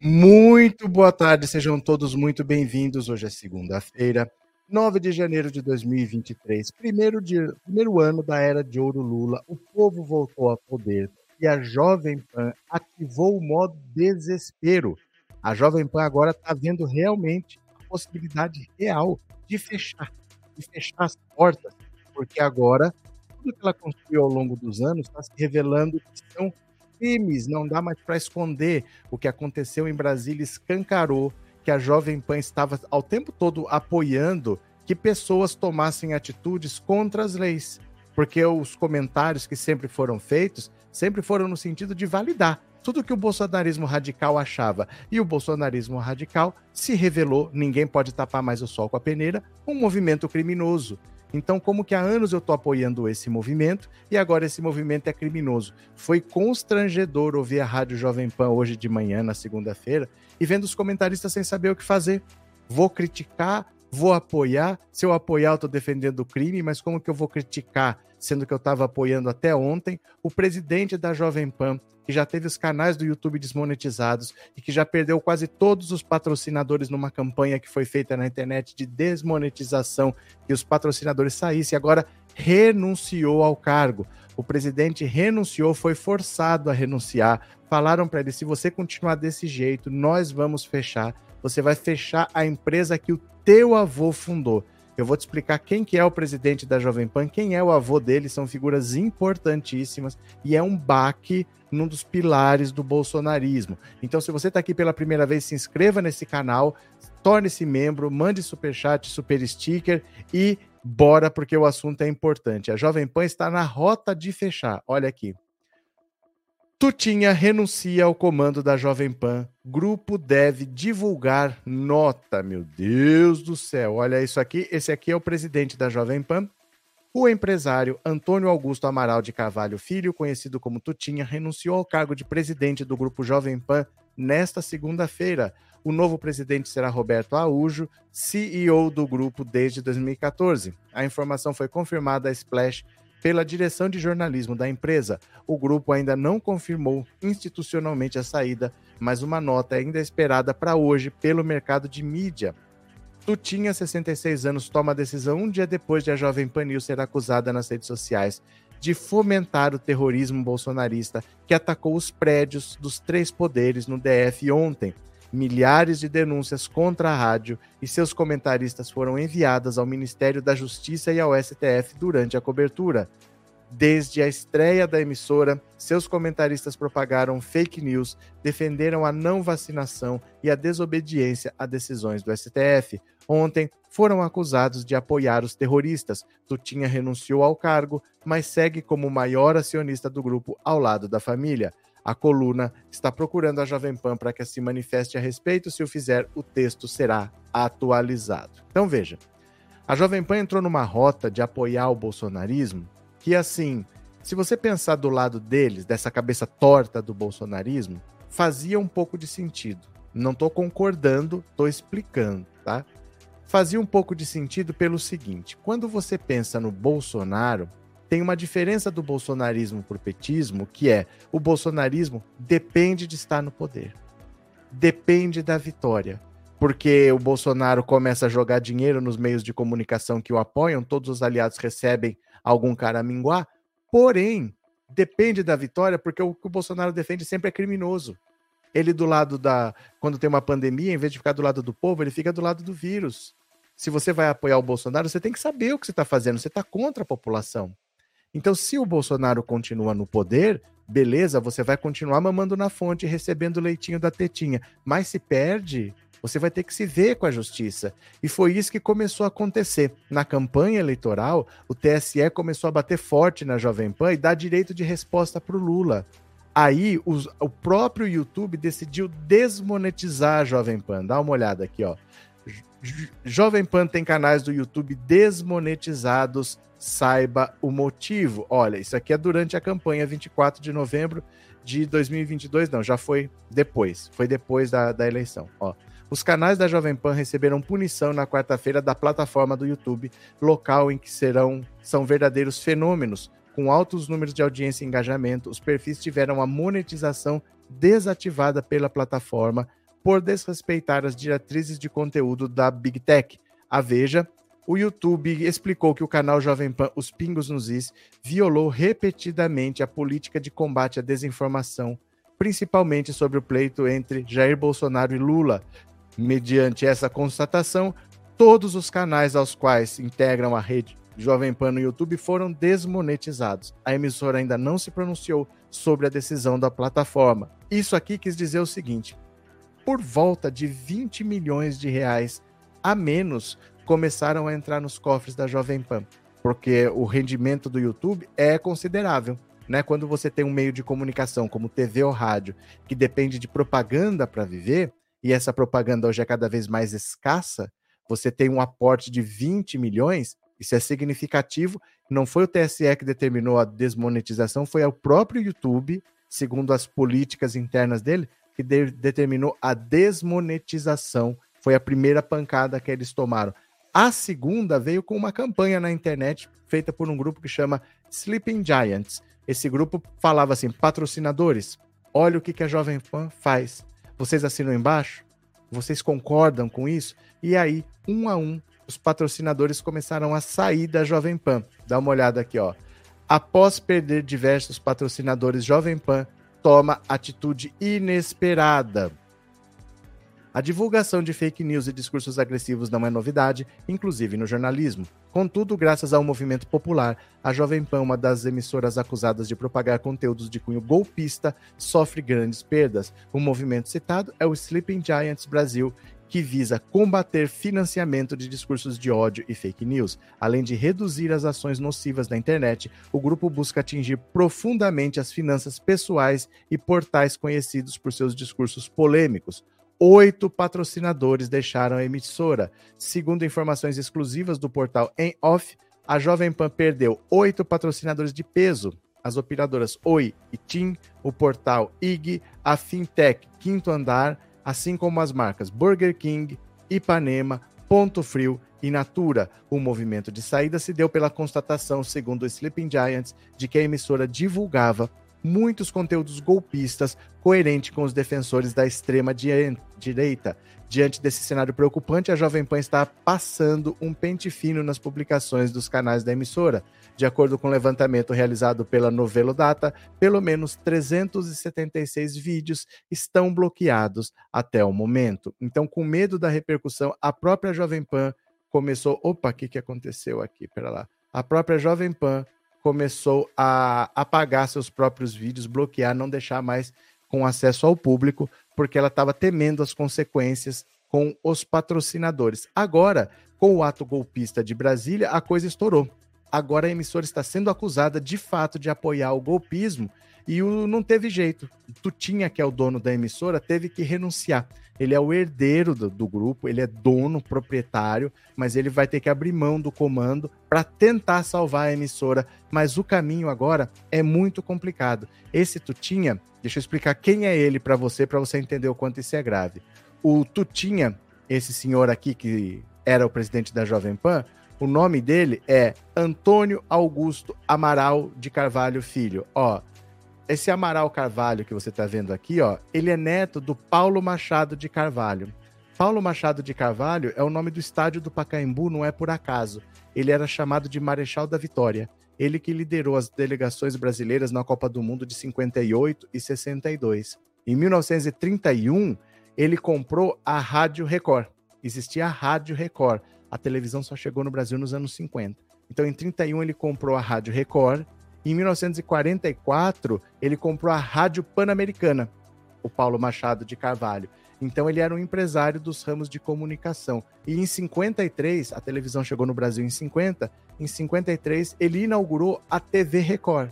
Muito boa tarde, sejam todos muito bem-vindos. Hoje é segunda-feira, 9 de janeiro de 2023, primeiro, dia, primeiro ano da era de ouro Lula. O povo voltou a poder e a Jovem Pan ativou o modo desespero. A Jovem Pan agora está vendo realmente a possibilidade real de fechar, de fechar as portas, porque agora tudo que ela construiu ao longo dos anos está se revelando que são crimes, não dá mais para esconder. O que aconteceu em Brasília escancarou que a Jovem Pan estava ao tempo todo apoiando que pessoas tomassem atitudes contra as leis. Porque os comentários que sempre foram feitos sempre foram no sentido de validar tudo que o bolsonarismo radical achava. E o bolsonarismo radical se revelou, ninguém pode tapar mais o sol com a peneira, um movimento criminoso. Então, como que há anos eu estou apoiando esse movimento e agora esse movimento é criminoso? Foi constrangedor ouvir a Rádio Jovem Pan hoje de manhã, na segunda-feira, e vendo os comentaristas sem saber o que fazer. Vou criticar, vou apoiar. Se eu apoiar, eu estou defendendo o crime, mas como que eu vou criticar, sendo que eu estava apoiando até ontem o presidente da Jovem Pan, que já teve os canais do YouTube desmonetizados e que já perdeu quase todos os patrocinadores numa campanha que foi feita na internet de desmonetização e os patrocinadores saíssem, agora renunciou ao cargo. O presidente renunciou, foi forçado a renunciar. Falaram para ele: se você continuar desse jeito, nós vamos fechar. Você vai fechar a empresa que o teu avô fundou. Eu vou te explicar quem que é o presidente da Jovem Pan, quem é o avô dele, são figuras importantíssimas e é um baque num dos pilares do bolsonarismo. Então, se você está aqui pela primeira vez, se inscreva nesse canal, torne-se membro, mande superchat, super sticker e bora, porque o assunto é importante. A Jovem Pan está na rota de fechar. Olha aqui. Tutinha renuncia ao comando da Jovem Pan. Grupo deve divulgar nota. Meu Deus do céu, olha isso aqui. Esse aqui é o presidente da Jovem Pan. O empresário Antônio Augusto Amaral de Carvalho Filho, conhecido como Tutinha, renunciou ao cargo de presidente do Grupo Jovem Pan nesta segunda-feira. O novo presidente será Roberto Araújo, CEO do grupo desde 2014. A informação foi confirmada à Splash pela direção de jornalismo da empresa. O grupo ainda não confirmou institucionalmente a saída, mas uma nota ainda é esperada para hoje pelo mercado de mídia. Tutinha, 66 anos, toma a decisão um dia depois de a jovem Panil ser acusada nas redes sociais de fomentar o terrorismo bolsonarista que atacou os prédios dos três poderes no DF ontem milhares de denúncias contra a rádio e seus comentaristas foram enviadas ao Ministério da Justiça e ao STF durante a cobertura. Desde a estreia da emissora, seus comentaristas propagaram fake news, defenderam a não vacinação e a desobediência a decisões do STF. Ontem, foram acusados de apoiar os terroristas. Tutinha renunciou ao cargo, mas segue como maior acionista do grupo ao lado da família. A coluna está procurando a Jovem Pan para que se manifeste a respeito. Se o fizer, o texto será atualizado. Então veja, a Jovem Pan entrou numa rota de apoiar o bolsonarismo que, assim, se você pensar do lado deles, dessa cabeça torta do bolsonarismo, fazia um pouco de sentido. Não estou concordando, estou explicando, tá? Fazia um pouco de sentido pelo seguinte: quando você pensa no Bolsonaro, tem uma diferença do bolsonarismo para o petismo, que é o bolsonarismo depende de estar no poder. Depende da vitória. Porque o Bolsonaro começa a jogar dinheiro nos meios de comunicação que o apoiam, todos os aliados recebem algum cara a minguar, porém, depende da vitória, porque o que o Bolsonaro defende sempre é criminoso. Ele do lado da. Quando tem uma pandemia, em vez de ficar do lado do povo, ele fica do lado do vírus. Se você vai apoiar o Bolsonaro, você tem que saber o que você está fazendo, você está contra a população. Então, se o Bolsonaro continua no poder, beleza, você vai continuar mamando na fonte, recebendo leitinho da tetinha. Mas se perde, você vai ter que se ver com a justiça. E foi isso que começou a acontecer. Na campanha eleitoral, o TSE começou a bater forte na Jovem Pan e dar direito de resposta para o Lula. Aí os, o próprio YouTube decidiu desmonetizar a Jovem Pan. Dá uma olhada aqui, ó. Jovem Pan tem canais do YouTube desmonetizados saiba o motivo. Olha, isso aqui é durante a campanha 24 de novembro de 2022, não, já foi depois, foi depois da, da eleição. Ó, os canais da Jovem Pan receberam punição na quarta-feira da plataforma do YouTube, local em que serão são verdadeiros fenômenos. Com altos números de audiência e engajamento, os perfis tiveram a monetização desativada pela plataforma por desrespeitar as diretrizes de conteúdo da Big Tech. A Veja, o YouTube explicou que o canal Jovem Pan Os Pingos nos Is violou repetidamente a política de combate à desinformação, principalmente sobre o pleito entre Jair Bolsonaro e Lula. Mediante essa constatação, todos os canais aos quais integram a rede Jovem Pan no YouTube foram desmonetizados. A emissora ainda não se pronunciou sobre a decisão da plataforma. Isso aqui quis dizer o seguinte: por volta de 20 milhões de reais a menos começaram a entrar nos cofres da Jovem Pan, porque o rendimento do YouTube é considerável. Né? Quando você tem um meio de comunicação como TV ou rádio, que depende de propaganda para viver, e essa propaganda hoje é cada vez mais escassa, você tem um aporte de 20 milhões, isso é significativo. Não foi o TSE que determinou a desmonetização, foi o próprio YouTube, segundo as políticas internas dele, que de determinou a desmonetização. Foi a primeira pancada que eles tomaram. A segunda veio com uma campanha na internet feita por um grupo que chama Sleeping Giants. Esse grupo falava assim: patrocinadores, olha o que, que a Jovem Pan faz. Vocês assinam embaixo? Vocês concordam com isso? E aí, um a um, os patrocinadores começaram a sair da Jovem Pan. Dá uma olhada aqui, ó. Após perder diversos patrocinadores, Jovem Pan toma atitude inesperada. A divulgação de fake news e discursos agressivos não é novidade, inclusive no jornalismo. Contudo, graças ao movimento popular, a Jovem Pan, uma das emissoras acusadas de propagar conteúdos de cunho golpista, sofre grandes perdas. O movimento citado é o Sleeping Giants Brasil, que visa combater financiamento de discursos de ódio e fake news. Além de reduzir as ações nocivas na internet, o grupo busca atingir profundamente as finanças pessoais e portais conhecidos por seus discursos polêmicos. Oito patrocinadores deixaram a emissora. Segundo informações exclusivas do portal Em Off, a Jovem Pan perdeu oito patrocinadores de peso. As operadoras Oi e TIM, o portal IG, a Fintech Quinto Andar, assim como as marcas Burger King, Ipanema, Ponto Frio e Natura. O movimento de saída se deu pela constatação, segundo o Sleeping Giants, de que a emissora divulgava muitos conteúdos golpistas coerente com os defensores da extrema direita. Diante desse cenário preocupante, a Jovem Pan está passando um pente fino nas publicações dos canais da emissora. De acordo com o um levantamento realizado pela Novelo Data, pelo menos 376 vídeos estão bloqueados até o momento. Então, com medo da repercussão, a própria Jovem Pan começou. Opa, o que, que aconteceu aqui? Pera lá. A própria Jovem Pan começou a apagar seus próprios vídeos, bloquear, não deixar mais com acesso ao público, porque ela estava temendo as consequências com os patrocinadores. Agora, com o ato golpista de Brasília, a coisa estourou agora a emissora está sendo acusada de fato de apoiar o golpismo e o, não teve jeito. Tutinha, que é o dono da emissora, teve que renunciar. Ele é o herdeiro do, do grupo, ele é dono, proprietário, mas ele vai ter que abrir mão do comando para tentar salvar a emissora. Mas o caminho agora é muito complicado. Esse Tutinha, deixa eu explicar quem é ele para você, para você entender o quanto isso é grave. O Tutinha, esse senhor aqui que era o presidente da Jovem Pan, o nome dele é Antônio Augusto Amaral de Carvalho Filho. Ó, esse Amaral Carvalho que você está vendo aqui, ó, ele é neto do Paulo Machado de Carvalho. Paulo Machado de Carvalho é o nome do estádio do Pacaembu, não é por acaso. Ele era chamado de Marechal da Vitória. Ele que liderou as delegações brasileiras na Copa do Mundo de 58 e 62. Em 1931, ele comprou a Rádio Record. Existia a Rádio Record a televisão só chegou no Brasil nos anos 50. Então, em 31, ele comprou a Rádio Record. Em 1944, ele comprou a Rádio Pan-Americana, o Paulo Machado de Carvalho. Então, ele era um empresário dos ramos de comunicação. E em 53, a televisão chegou no Brasil em 50, em 53, ele inaugurou a TV Record.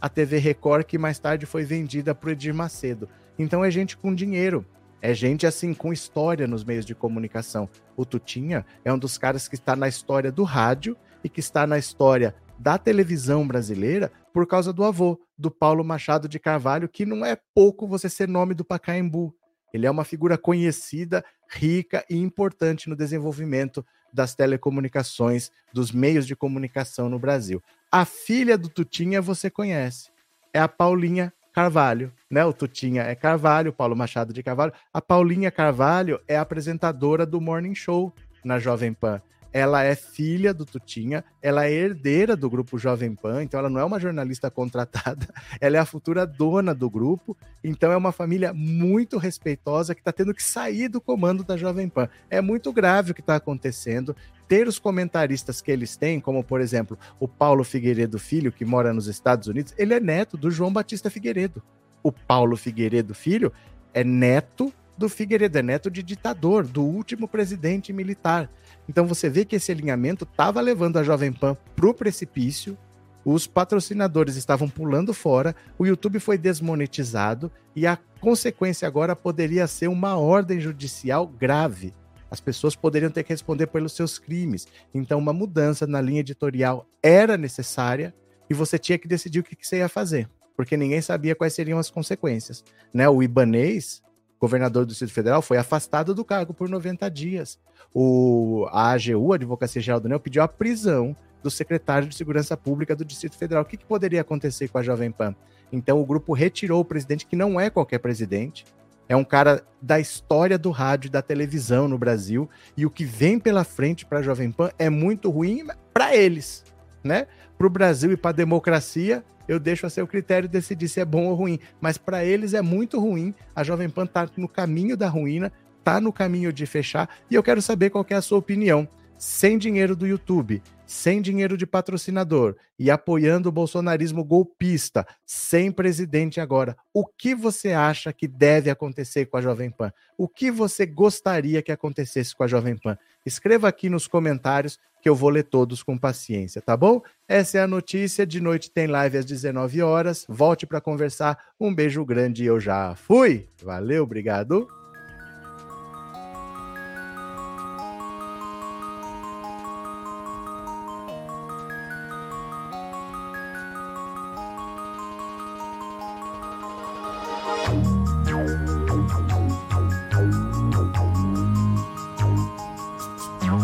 A TV Record, que mais tarde foi vendida para o Edir Macedo. Então, é gente com dinheiro. É gente assim com história nos meios de comunicação. O Tutinha é um dos caras que está na história do rádio e que está na história da televisão brasileira por causa do avô, do Paulo Machado de Carvalho, que não é pouco você ser nome do Pacaembu. Ele é uma figura conhecida, rica e importante no desenvolvimento das telecomunicações, dos meios de comunicação no Brasil. A filha do Tutinha você conhece, é a Paulinha Carvalho, né? O Tutinha é Carvalho, Paulo Machado de Carvalho. A Paulinha Carvalho é apresentadora do Morning Show na Jovem Pan ela é filha do Tutinha, ela é herdeira do grupo Jovem Pan, então ela não é uma jornalista contratada, ela é a futura dona do grupo, então é uma família muito respeitosa que está tendo que sair do comando da Jovem Pan. É muito grave o que está acontecendo. Ter os comentaristas que eles têm, como por exemplo o Paulo Figueiredo Filho, que mora nos Estados Unidos, ele é neto do João Batista Figueiredo. O Paulo Figueiredo Filho é neto do Figueiredo, é neto de ditador, do último presidente militar. Então você vê que esse alinhamento estava levando a Jovem Pan para o precipício, os patrocinadores estavam pulando fora, o YouTube foi desmonetizado e a consequência agora poderia ser uma ordem judicial grave. As pessoas poderiam ter que responder pelos seus crimes. Então, uma mudança na linha editorial era necessária e você tinha que decidir o que, que você ia fazer, porque ninguém sabia quais seriam as consequências. Né? O Ibanês, governador do Distrito Federal, foi afastado do cargo por 90 dias. O, a AGU, a Advocacia Geral do União, pediu a prisão do secretário de Segurança Pública do Distrito Federal. O que, que poderia acontecer com a Jovem Pan? Então o grupo retirou o presidente, que não é qualquer presidente, é um cara da história do rádio e da televisão no Brasil, e o que vem pela frente para a Jovem Pan é muito ruim para eles, né? Para o Brasil e para a democracia, eu deixo a seu critério decidir se é bom ou ruim. Mas para eles é muito ruim. A Jovem Pan está no caminho da ruína, está no caminho de fechar. E eu quero saber qual é a sua opinião. Sem dinheiro do YouTube, sem dinheiro de patrocinador e apoiando o bolsonarismo golpista, sem presidente agora, o que você acha que deve acontecer com a Jovem Pan? O que você gostaria que acontecesse com a Jovem Pan? Escreva aqui nos comentários que eu vou ler todos com paciência, tá bom? Essa é a notícia. De noite tem live às 19 horas. Volte para conversar. Um beijo grande e eu já fui. Valeu, obrigado.